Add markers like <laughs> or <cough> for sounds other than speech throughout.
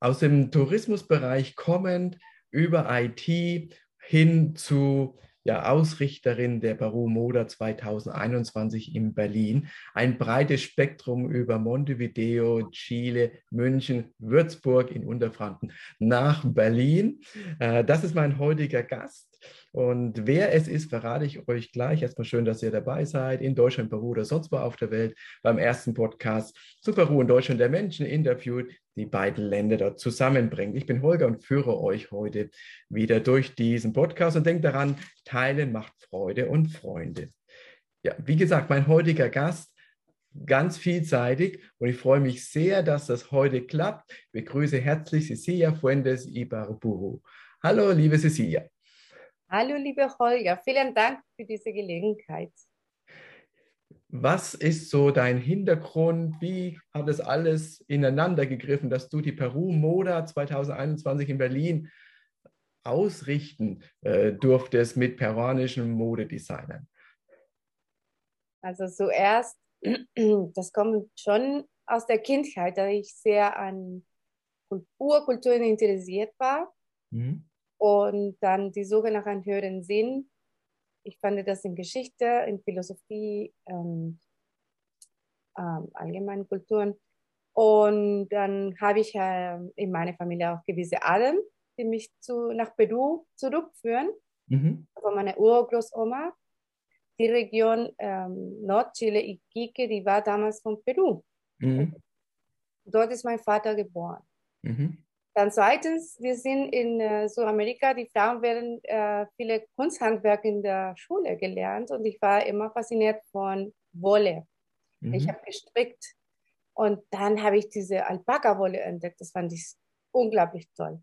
aus dem Tourismusbereich kommend über IT hin zu ja, Ausrichterin der Peru Moda 2021 in Berlin. Ein breites Spektrum über Montevideo, Chile, München, Würzburg in Unterfranken nach Berlin. Äh, das ist mein heutiger Gast. Und wer es ist, verrate ich euch gleich. Erstmal schön, dass ihr dabei seid, in Deutschland, Peru oder sonst wo auf der Welt, beim ersten Podcast zu Peru und Deutschland, der Menschen interviewt, die beiden Länder dort zusammenbringt. Ich bin Holger und führe euch heute wieder durch diesen Podcast und denkt daran, teilen macht Freude und Freunde. Ja, wie gesagt, mein heutiger Gast ganz vielseitig und ich freue mich sehr, dass das heute klappt. Ich begrüße herzlich Cecilia Fuentes Ibarburu. Hallo, liebe Cecilia. Hallo, liebe Holger, vielen Dank für diese Gelegenheit. Was ist so dein Hintergrund? Wie hat es alles ineinander gegriffen, dass du die Peru Moda 2021 in Berlin ausrichten äh, durftest mit peruanischen Modedesignern? Also zuerst, <clears throat> das kommt schon aus der Kindheit, da ich sehr an Urkulturen interessiert war. Mhm. Und dann die Suche nach einem höheren Sinn. Ich fand das in Geschichte, in Philosophie, ähm, ähm, allgemeinen Kulturen. Und dann habe ich äh, in meiner Familie auch gewisse Adern, die mich zu, nach Peru zurückführen. Mhm. Von meiner Urgroßoma. Die Region ähm, Nordchile, Iquique, die war damals von Peru. Mhm. Dort ist mein Vater geboren. Mhm. Dann zweitens, wir sind in äh, Südamerika, die Frauen werden äh, viele Kunsthandwerk in der Schule gelernt und ich war immer fasziniert von Wolle. Mhm. Ich habe gestrickt und dann habe ich diese Alpaka-Wolle entdeckt. Das fand ich unglaublich toll.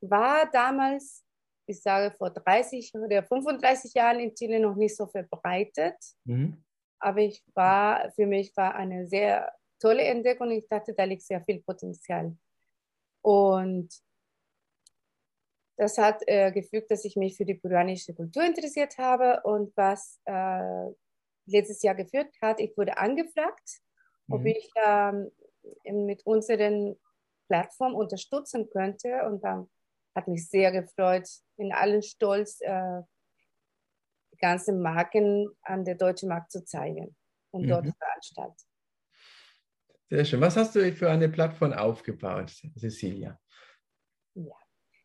War damals, ich sage vor 30 oder 35 Jahren in Chile noch nicht so verbreitet, mhm. aber ich war, für mich war eine sehr tolle Entdeckung. Ich dachte, da liegt sehr viel Potenzial. Und das hat äh, gefügt, dass ich mich für die peruanische Kultur interessiert habe und was äh, letztes Jahr geführt hat, ich wurde angefragt, mhm. ob ich ähm, mit unseren Plattform unterstützen könnte und dann hat mich sehr gefreut, in allen Stolz äh, die ganzen Marken an der deutschen Markt zu zeigen und mhm. dort veranstalten. Sehr schön. Was hast du für eine Plattform aufgebaut, Cecilia? Ja,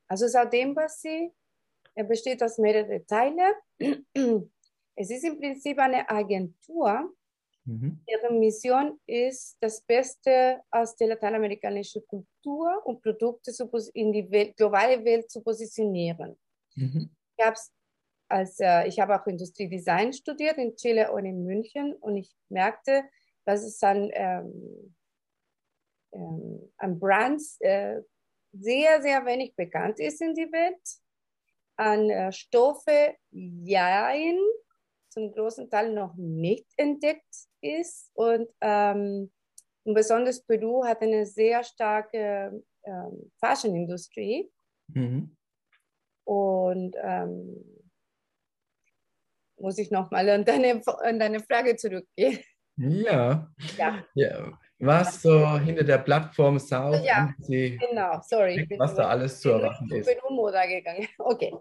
also Saudem Bassi besteht aus mehreren Teilen. Es ist im Prinzip eine Agentur. Mhm. Ihre Mission ist, das Beste aus der lateinamerikanischen Kultur und Produkte in die Welt, globale Welt zu positionieren. Mhm. Ich habe als, äh, ich habe auch Industriedesign studiert in Chile und in München und ich merkte, dass es an, ähm, ähm, an Brands äh, sehr, sehr wenig bekannt ist in die Welt. An äh, Stoffe, jein, zum großen Teil noch nicht entdeckt ist. Und, ähm, und besonders Peru hat eine sehr starke ähm, Fashion-Industrie. Mhm. Und ähm, muss ich nochmal an deine, an deine Frage zurückgehen. Ja. ja. ja. Was so hinter der Plattform South ja, Sie genau, sorry. Was da alles zu erwarten ist. Ich bin Moda gegangen. <laughs> Okay.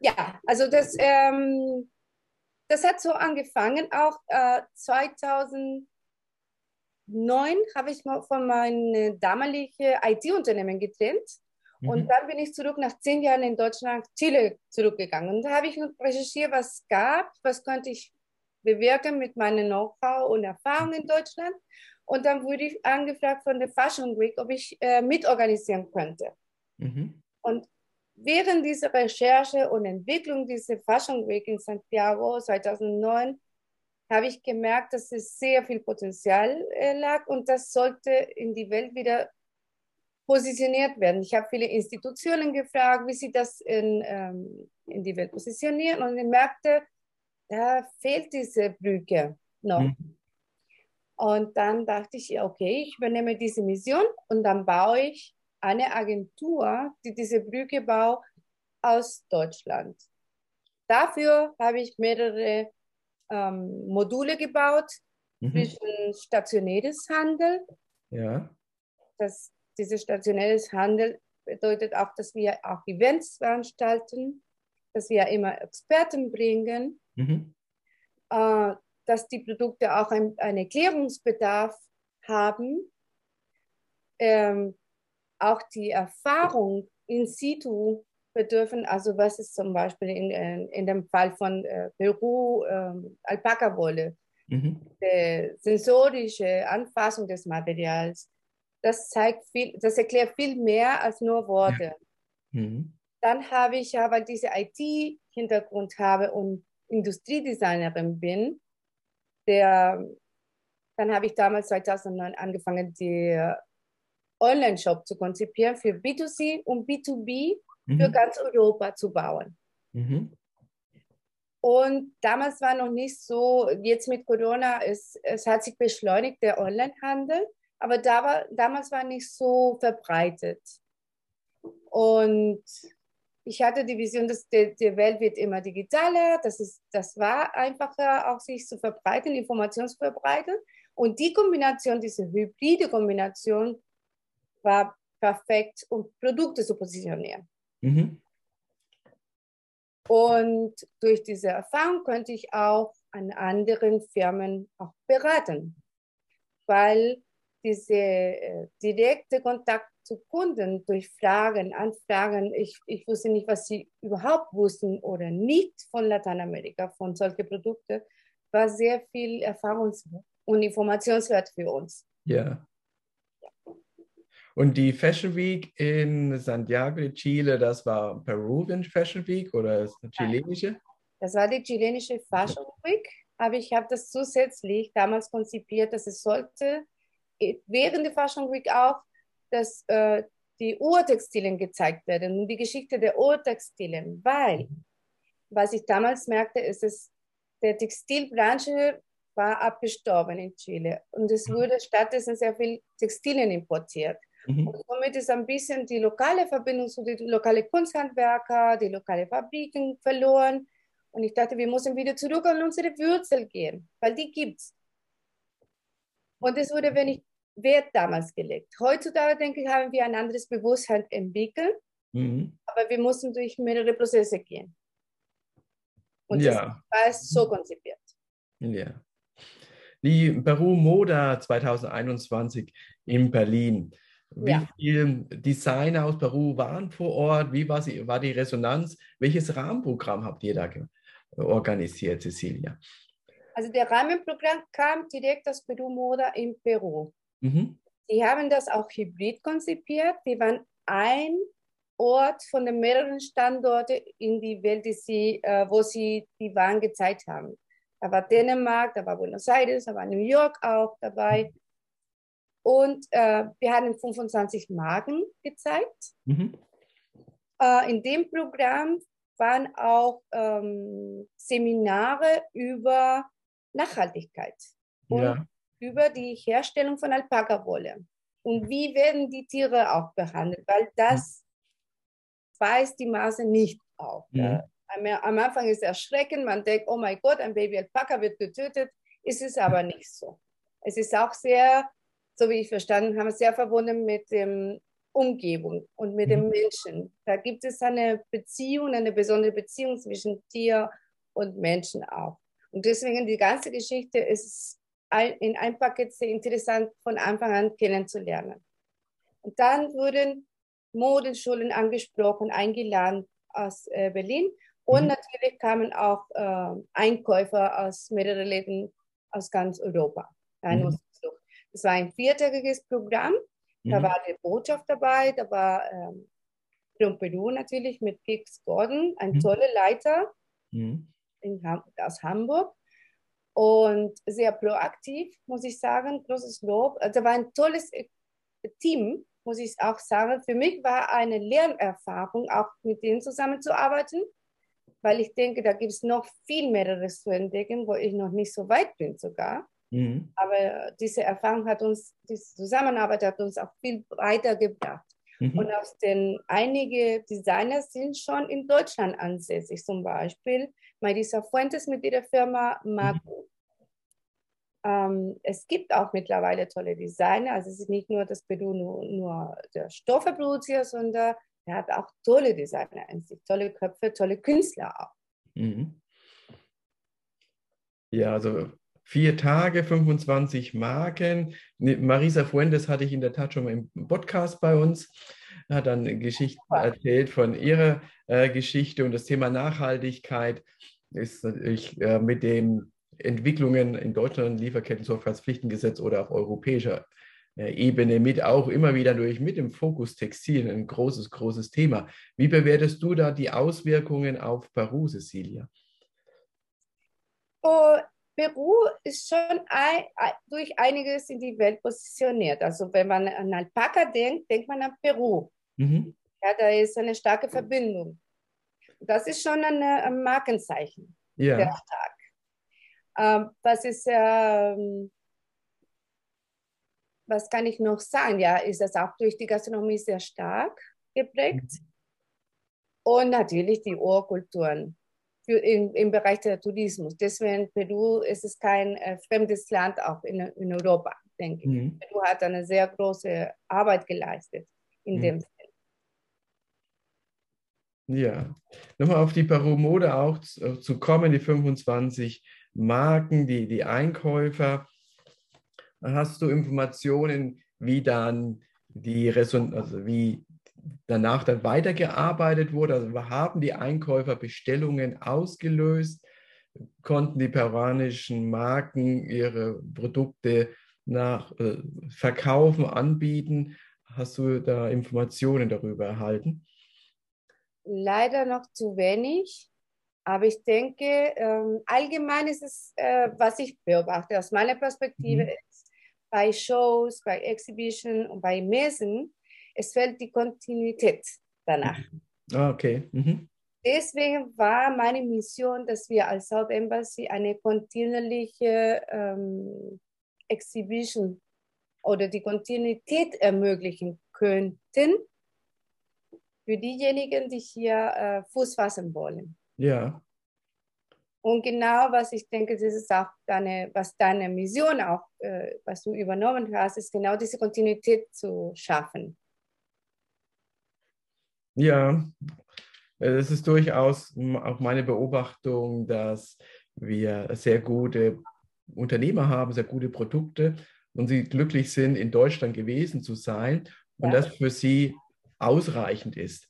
Ja, also das, ähm, das hat so angefangen. Auch äh, 2009 habe ich mal von meinem damaligen IT-Unternehmen getrennt. Mhm. Und dann bin ich zurück nach zehn Jahren in Deutschland, Chile zurückgegangen. Und da habe ich recherchiert, was es gab, was könnte ich bewirken mit meinem Know-how und Erfahrung in Deutschland. Und dann wurde ich angefragt von der Fashion Week, ob ich äh, mitorganisieren könnte. Mhm. Und während dieser Recherche und Entwicklung dieser Fashion Week in Santiago 2009 habe ich gemerkt, dass es sehr viel Potenzial äh, lag und das sollte in die Welt wieder positioniert werden. Ich habe viele Institutionen gefragt, wie sie das in, ähm, in die Welt positionieren und ich merkte, da fehlt diese Brücke noch. Mhm. Und dann dachte ich, okay, ich übernehme diese Mission und dann baue ich eine Agentur, die diese Brücke baut aus Deutschland. Dafür habe ich mehrere ähm, Module gebaut mhm. zwischen stationäres Handel. Ja. Das dieses stationäres Handel bedeutet auch, dass wir auch Events veranstalten, dass wir immer Experten bringen, mhm. äh, dass die Produkte auch ein, einen Erklärungsbedarf haben, ähm, auch die Erfahrung in situ bedürfen, also was ist zum Beispiel in, in dem Fall von äh, Peru äh, Alpaka-Wolle, mhm. die sensorische Anfassung des Materials, das zeigt viel, das erklärt viel mehr als nur Worte. Ja. Mhm. Dann habe ich weil diese IT-Hintergrund habe und Industriedesignerin bin, der, dann habe ich damals 2009 angefangen, die Online-Shop zu konzipieren für B2C und B2B mhm. für ganz Europa zu bauen. Mhm. Und damals war noch nicht so, jetzt mit Corona, es, es hat sich beschleunigt, der Onlinehandel, aber da war, damals war nicht so verbreitet. Und ich hatte die Vision, dass die, die Welt wird immer digitaler, das, ist, das war einfacher, auch sich zu verbreiten, Informationen zu verbreiten. Und die Kombination, diese hybride Kombination, war perfekt, um Produkte zu positionieren. Mhm. Und durch diese Erfahrung könnte ich auch an anderen Firmen auch beraten, weil dieser äh, direkte Kontakt zu Kunden durch Fragen, Anfragen, ich, ich wusste nicht, was sie überhaupt wussten oder nicht von Lateinamerika, von solchen Produkten, war sehr viel Erfahrungs- und Informationswert für uns. Ja. Und die Fashion Week in Santiago de Chile, das war Peruvian Fashion Week oder chilenische? Das war die chilenische Fashion Week, aber ich habe das zusätzlich damals konzipiert, dass es sollte während der Fashion Week auch, dass äh, die Urtextilien gezeigt werden und die Geschichte der Urtextilien, weil was ich damals merkte, ist es, der Textilbranche war abgestorben in Chile und es mhm. wurde stattdessen sehr viel Textilien importiert. Mhm. Und somit ist ein bisschen die lokale Verbindung zu den lokalen Kunsthandwerker, die lokalen Fabriken verloren. Und ich dachte, wir müssen wieder zurück an unsere Wurzel gehen, weil die gibt es. Und es wurde wenig Wert damals gelegt. Heutzutage, denke ich, haben wir ein anderes Bewusstsein entwickelt, mhm. aber wir mussten durch mehrere Prozesse gehen. Und ja. das war es so konzipiert. Ja. Die Peru Moda 2021 in Berlin. Wie ja. viele Designer aus Peru waren vor Ort? Wie war, sie, war die Resonanz? Welches Rahmenprogramm habt ihr da organisiert, Cecilia? Also der Rahmenprogramm kam direkt aus Peru Moda in Peru. Mhm. Die haben das auch hybrid konzipiert. Die waren ein Ort von den mehreren Standorten in die Welt, die sie, äh, wo sie die Waren gezeigt haben. Da war Dänemark, da war Buenos Aires, da war New York auch dabei. Und äh, wir haben 25 Marken gezeigt. Mhm. Äh, in dem Programm waren auch ähm, Seminare über Nachhaltigkeit und ja. Über die Herstellung von Alpaka-Wolle. Und wie werden die Tiere auch behandelt? Weil das weiß die Maße nicht auf. Mhm. Am Anfang ist es erschreckend, man denkt, oh mein Gott, ein Baby Alpaka wird getötet. Ist es aber nicht so. Es ist auch sehr so wie ich verstanden habe, sehr verbunden mit der Umgebung und mit dem mhm. Menschen. Da gibt es eine Beziehung, eine besondere Beziehung zwischen Tier und Menschen auch. Und deswegen die ganze Geschichte ist in ein Paket sehr interessant von Anfang an kennenzulernen. Und dann wurden Modenschulen angesprochen, eingeladen aus äh, Berlin. Und mhm. natürlich kamen auch äh, Einkäufer aus mehreren Läden aus ganz Europa. Mhm. Es war ein viertägiges Programm. Da mhm. war die Botschaft dabei, da war ähm, Peru natürlich mit Gix Gordon, ein mhm. toller Leiter mhm. Ham aus Hamburg und sehr proaktiv, muss ich sagen, großes Lob. Also war ein tolles äh, Team, muss ich auch sagen. Für mich war eine Lernerfahrung, auch mit denen zusammenzuarbeiten, weil ich denke, da gibt es noch viel mehreres zu entdecken, wo ich noch nicht so weit bin sogar. Mhm. Aber diese Erfahrung hat uns, diese Zusammenarbeit hat uns auch viel weitergebracht. Mhm. Und aus den einige Designer sind schon in Deutschland ansässig, zum Beispiel Marisa Fuentes mit ihrer Firma Magu. Ähm, es gibt auch mittlerweile tolle Designer. Also es ist nicht nur, dass Peru nur, nur der Stoffe produziert, sondern er hat auch tolle Designer in sich, tolle Köpfe, tolle Künstler auch. Mhm. Ja, also vier Tage, 25 Marken. Marisa Fuentes hatte ich in der Tat schon mal im Podcast bei uns, hat dann Geschichten erzählt von ihrer äh, Geschichte und das Thema Nachhaltigkeit ist natürlich äh, mit den Entwicklungen in Deutschland, Lieferketten-Sorgfaltspflichtengesetz oder auf europäischer äh, Ebene mit auch immer wieder durch mit dem Fokus Textil ein großes, großes Thema. Wie bewertest du da die Auswirkungen auf Peru, Cecilia? Oh, Peru ist schon ein, durch einiges in die Welt positioniert. Also wenn man an Alpaka denkt, denkt man an Peru. Mhm. Ja, da ist eine starke Verbindung. Das ist schon eine, ein Markenzeichen ja. sehr stark. Ähm, was ist, ähm, was kann ich noch sagen? Ja, ist das auch durch die Gastronomie sehr stark geprägt. Mhm. Und natürlich die Urkulturen für, im, im Bereich der Tourismus. Deswegen Peru ist es kein äh, fremdes Land auch in, in Europa, denke mhm. ich. Peru hat eine sehr große Arbeit geleistet in mhm. dem Sinn. Ja, nochmal auf die Peru-Mode auch zu, äh, zu kommen, die 25 Marken, die, die Einkäufer. Hast du Informationen, wie dann die Reson also wie danach dann weitergearbeitet wurde. Also haben die Einkäufer Bestellungen ausgelöst, konnten die peruanischen Marken ihre Produkte nach äh, verkaufen, anbieten. Hast du da Informationen darüber erhalten? Leider noch zu wenig. Aber ich denke, ähm, allgemein ist es, äh, was ich beobachte aus meiner Perspektive, mhm. ist, bei Shows, bei Exhibition und bei Messen es fehlt die Kontinuität danach. Ah, okay. Mhm. Deswegen war meine Mission, dass wir als South Embassy eine kontinuierliche ähm, Exhibition oder die Kontinuität ermöglichen könnten für diejenigen, die hier äh, Fuß fassen wollen. Ja. Und genau, was ich denke, das ist auch deine, was deine Mission auch, äh, was du übernommen hast, ist genau diese Kontinuität zu schaffen. Ja, es ist durchaus auch meine Beobachtung, dass wir sehr gute Unternehmer haben, sehr gute Produkte und sie glücklich sind, in Deutschland gewesen zu sein und ja. das für sie ausreichend ist.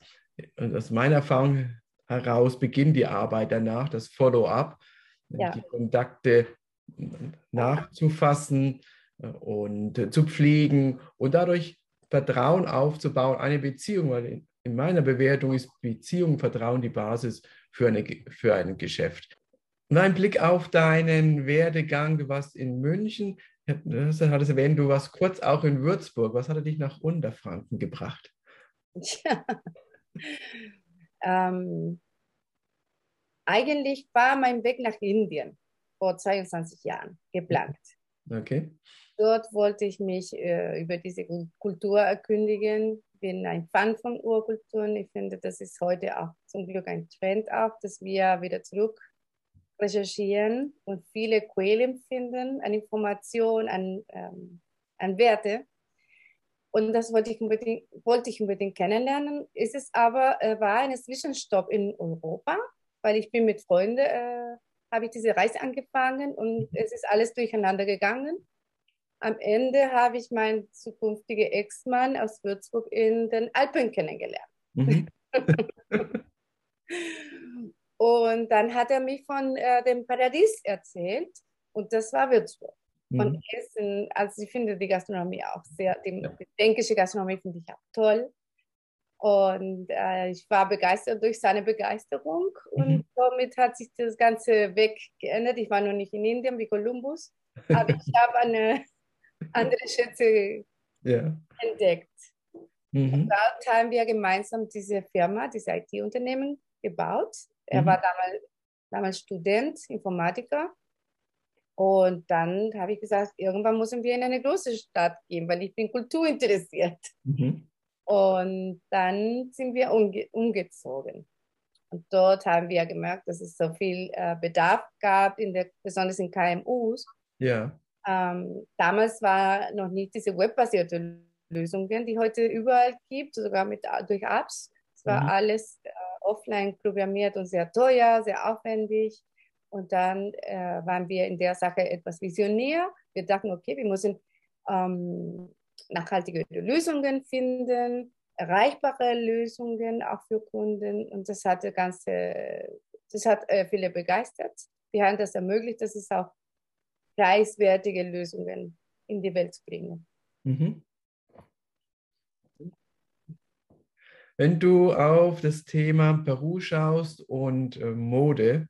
Und aus meiner Erfahrung heraus beginnt die Arbeit danach, das Follow-up, ja. die Kontakte nachzufassen und zu pflegen und dadurch Vertrauen aufzubauen, eine Beziehung, weil in meiner Bewertung ist Beziehung, Vertrauen die Basis für, eine, für ein Geschäft. Und ein Blick auf deinen Werdegang, du warst in München, du hast erwähnt, du warst kurz auch in Würzburg. Was hat dich nach Unterfranken gebracht? Ja. Ähm, eigentlich war mein Weg nach Indien vor 22 Jahren geplant. Okay. Dort wollte ich mich äh, über diese Kultur erkündigen, bin ein Fan von Urkulturen. Ich finde, das ist heute auch zum Glück ein Trend auch, dass wir wieder zurück recherchieren und viele Quellen finden an Informationen, an, ähm, an Werte. Und das wollte ich unbedingt, wollte ich unbedingt kennenlernen. Ist es aber, äh, war ein Zwischenstopp in Europa, weil ich bin mit Freunden, äh, habe ich diese Reise angefangen und es ist alles durcheinander gegangen am Ende habe ich meinen zukünftigen Ex-Mann aus Würzburg in den Alpen kennengelernt. Mhm. <laughs> und dann hat er mich von äh, dem Paradies erzählt und das war Würzburg. Von mhm. Essen, also ich finde die Gastronomie auch sehr, die, die fränkische Gastronomie finde ich auch toll. Und äh, ich war begeistert durch seine Begeisterung und mhm. somit hat sich das ganze Weg geändert. Ich war noch nicht in Indien wie Kolumbus, aber ich habe eine andere Schätze ja. entdeckt. Mhm. dort haben wir gemeinsam diese Firma, dieses IT-Unternehmen gebaut. Er mhm. war damals, damals Student, Informatiker. Und dann habe ich gesagt, irgendwann müssen wir in eine große Stadt gehen, weil ich bin kulturinteressiert. Mhm. Und dann sind wir umge umgezogen. Und dort haben wir gemerkt, dass es so viel äh, Bedarf gab, in der, besonders in KMUs. Ja Ähm, damals war noch nicht diese webbasierte Lösungen, die heute überall gibt, sogar mit, durch Apps. Es war mhm. alles äh, offline programmiert und sehr teuer, sehr aufwendig. Und dann äh, waren wir in der Sache etwas visionär. Wir dachten, okay, wir müssen ähm, nachhaltige Lösungen finden, erreichbare Lösungen auch für Kunden. Und das hat, ganze, das hat äh, viele begeistert. Wir haben das ermöglicht, dass es auch preiswertige Lösungen in die Welt zu bringen. Mhm. Wenn du auf das Thema Peru schaust und äh, Mode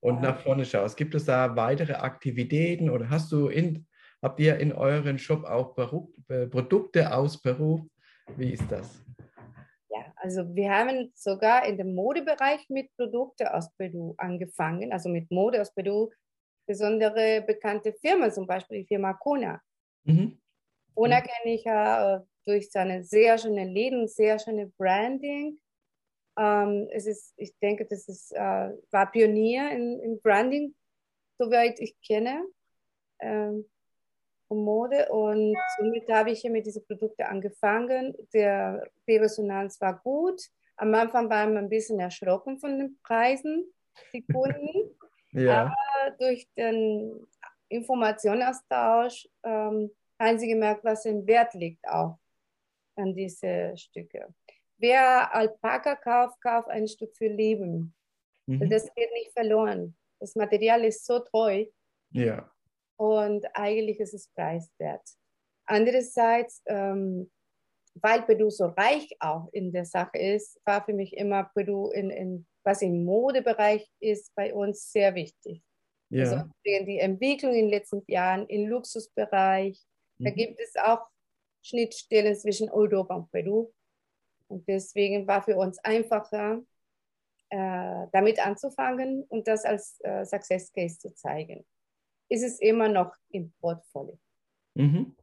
und nach vorne schaust, gibt es da weitere Aktivitäten oder hast du in, habt ihr in euren Shop auch Peru, äh, Produkte aus Peru? Wie ist das? Ja, also wir haben sogar in dem Modebereich mit Produkten aus Peru angefangen, also mit Mode aus Peru, besondere bekannte Firmen, zum Beispiel die Firma Kona. Mhm. Kona mhm. kenne ich ja äh, durch seine sehr schöne Läden, sehr schöne Branding. Ähm, es ist, ich denke, das ist, äh, war Pionier in, in Branding, soweit ich kenne, ähm, von Mode. Und somit habe ich hier mit diesen Produkten angefangen. Der Resonanz war gut. Am Anfang waren wir ein bisschen erschrocken von den Preisen, die Kunden. <laughs> ja. Aber durch den Informationsaustausch ähm, haben sie gemerkt, was im Wert liegt auch an diese Stücke. Wer Alpaka kauft, kauft ein Stück für Leben. Mhm. Das geht nicht verloren. Das Material ist so treu. Ja. Und eigentlich ist es preiswert. Andererseits, ähm, weil Peru so reich auch in der Sache ist, war für mich immer Peru, in, in, was im Modebereich ist, bei uns sehr wichtig. Ja. Also die Entwicklung in den letzten Jahren im Luxusbereich, mhm. da gibt es auch Schnittstellen zwischen Europa und Peru. Und deswegen war für uns einfacher, äh, damit anzufangen und das als äh, Success Case zu zeigen. Ist es immer noch im Portfolio. Mhm.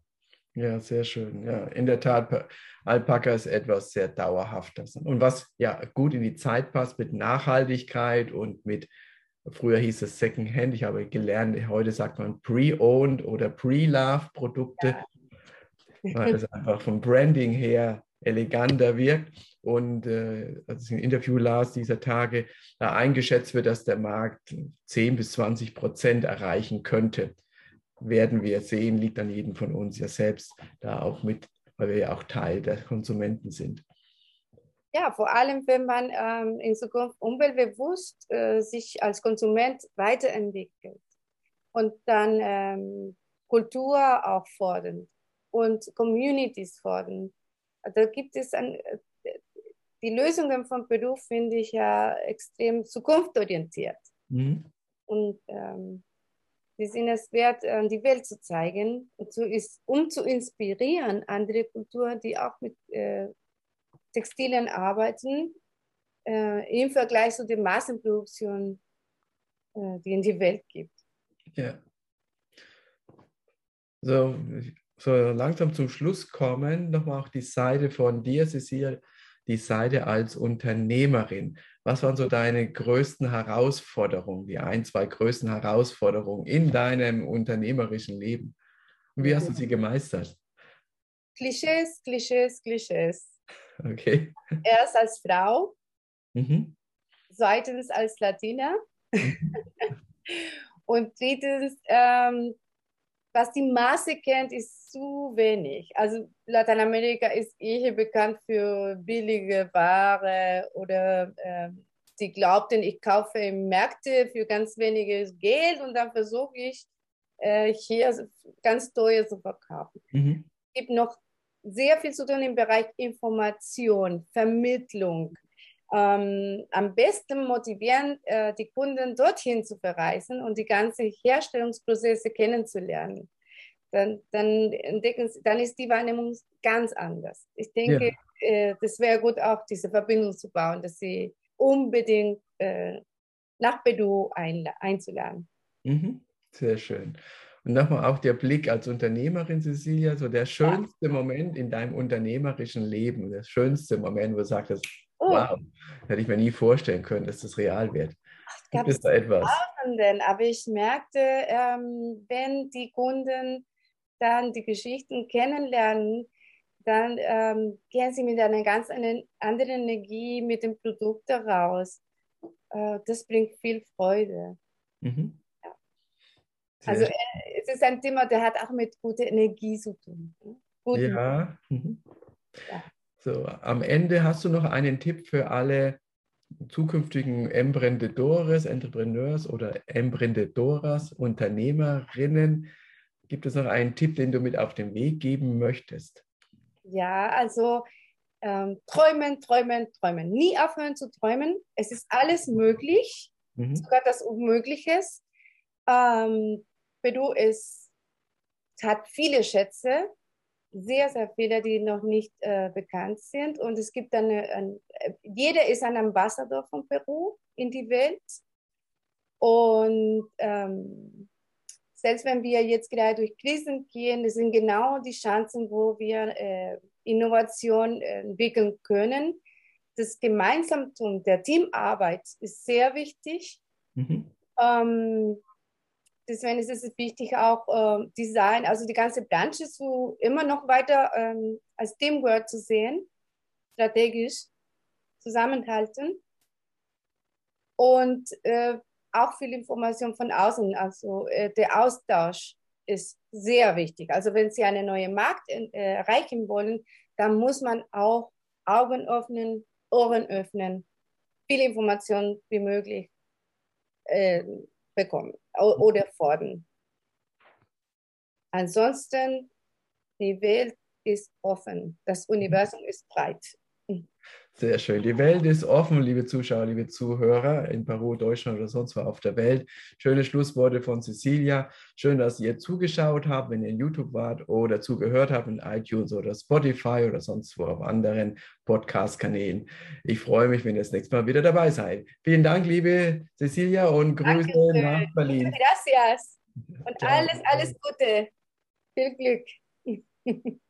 Ja, sehr schön. Ja, in der Tat, Alpaka ist etwas sehr Dauerhaftes. Und was ja gut in die Zeit passt mit Nachhaltigkeit und mit, früher hieß es Secondhand, ich habe gelernt, heute sagt man Pre-Owned oder Pre-Love-Produkte. Ja weil es einfach vom Branding her eleganter wirkt. Und äh, als ich ein Interview las dieser Tage, da eingeschätzt wird, dass der Markt 10 bis 20 Prozent erreichen könnte. Werden wir sehen, liegt an jedem von uns ja selbst da auch mit, weil wir ja auch Teil der Konsumenten sind. Ja, vor allem, wenn man ähm, in Zukunft umweltbewusst äh, sich als Konsument weiterentwickelt und dann ähm, Kultur auch fordert und Communities fordern. Da gibt es ein, die Lösungen von Peru finde ich ja extrem zukunftsorientiert. Mhm. Und ähm, sie sind es wert, die Welt zu zeigen, um zu inspirieren andere Kulturen, die auch mit äh, Textilien arbeiten, äh, im Vergleich zu der Massenproduktion, äh, die in die Welt gibt. Ja. So, so langsam zum Schluss kommen, nochmal auch die Seite von dir, Cecilia, die Seite als Unternehmerin. Was waren so deine größten Herausforderungen, die ein, zwei größten Herausforderungen in deinem unternehmerischen Leben? Und wie hast du sie gemeistert? Klischees, Klischees, Klischees. Okay. Erst als Frau, mhm. zweitens als Latina mhm. <laughs> und drittens ähm, was die Masse kennt, ist zu wenig. Also Lateinamerika ist eher bekannt für billige Ware oder äh, sie glaubten, ich kaufe im Märkte für ganz weniges Geld und dann versuche ich äh, hier ganz teuer zu verkaufen. Mhm. Es gibt noch sehr viel zu tun im Bereich Information, Vermittlung, ähm, am besten motivieren, äh, die Kunden dorthin zu verreisen und die ganzen Herstellungsprozesse kennenzulernen. Dann, dann, entdecken, dann ist die Wahrnehmung ganz anders. Ich denke, ja. äh, das wäre gut, auch diese Verbindung zu bauen, dass sie unbedingt äh, nach Bedu einzuladen. Mhm. Sehr schön. Und nochmal auch der Blick als Unternehmerin, Cecilia, so der schönste ja. Moment in deinem unternehmerischen Leben, der schönste Moment, wo du sagst, Oh. Wow, hätte ich mir nie vorstellen können, dass das real wird. Gibt es da etwas? Tausenden, aber ich merkte, ähm, wenn die Kunden dann die Geschichten kennenlernen, dann ähm, gehen sie mit einer ganz anderen Energie mit dem Produkt heraus. Äh, das bringt viel Freude. Mhm. Ja. Also äh, es ist ein Thema, der hat auch mit guter Energie zu tun. Ne? Guten ja. Mhm. ja. So, am Ende hast du noch einen Tipp für alle zukünftigen Emprendedores, Entrepreneurs oder Emprendedoras, Unternehmerinnen. Gibt es noch einen Tipp, den du mit auf den Weg geben möchtest? Ja, also ähm, träumen, träumen, träumen. Nie aufhören zu träumen. Es ist alles möglich, mhm. sogar das Unmögliches. Ähm, Peru ist, hat viele Schätze, sehr, sehr viele, die noch nicht äh, bekannt sind. Und es gibt eine, ein, jeder ist ein Ambassador von Peru in die Welt. Und selbst wenn wir jetzt gerade durch Krisen gehen, das sind genau die Chancen, wo wir äh, Innovation äh, entwickeln können. Das Gemeinsamtum der Teamarbeit ist sehr wichtig. Mhm. Ähm, deswegen ist es wichtig, auch äh, Design, also die ganze Branche zu immer noch weiter ähm, als Teamwork zu sehen, strategisch zusammenhalten und äh, auch viel Information von außen, also äh, der Austausch ist sehr wichtig. Also wenn Sie einen neuen Markt äh, erreichen wollen, dann muss man auch Augen öffnen, Ohren öffnen, viele Informationen wie möglich äh, bekommen oder fordern. Ansonsten, die Welt ist offen, das Universum ist breit. Sehr schön. Die Welt ist offen, liebe Zuschauer, liebe Zuhörer in Peru, Deutschland oder sonst wo auf der Welt. Schöne Schlussworte von Cecilia. Schön, dass ihr zugeschaut habt, wenn ihr in YouTube wart oder zugehört habt in iTunes oder Spotify oder sonst wo auf anderen Podcast-Kanälen. Ich freue mich, wenn ihr das nächste Mal wieder dabei seid. Vielen Dank, liebe Cecilia, und Grüße Dankeschön. nach Berlin. Gracias. Und Ciao. alles, alles Gute. Viel Glück. <laughs>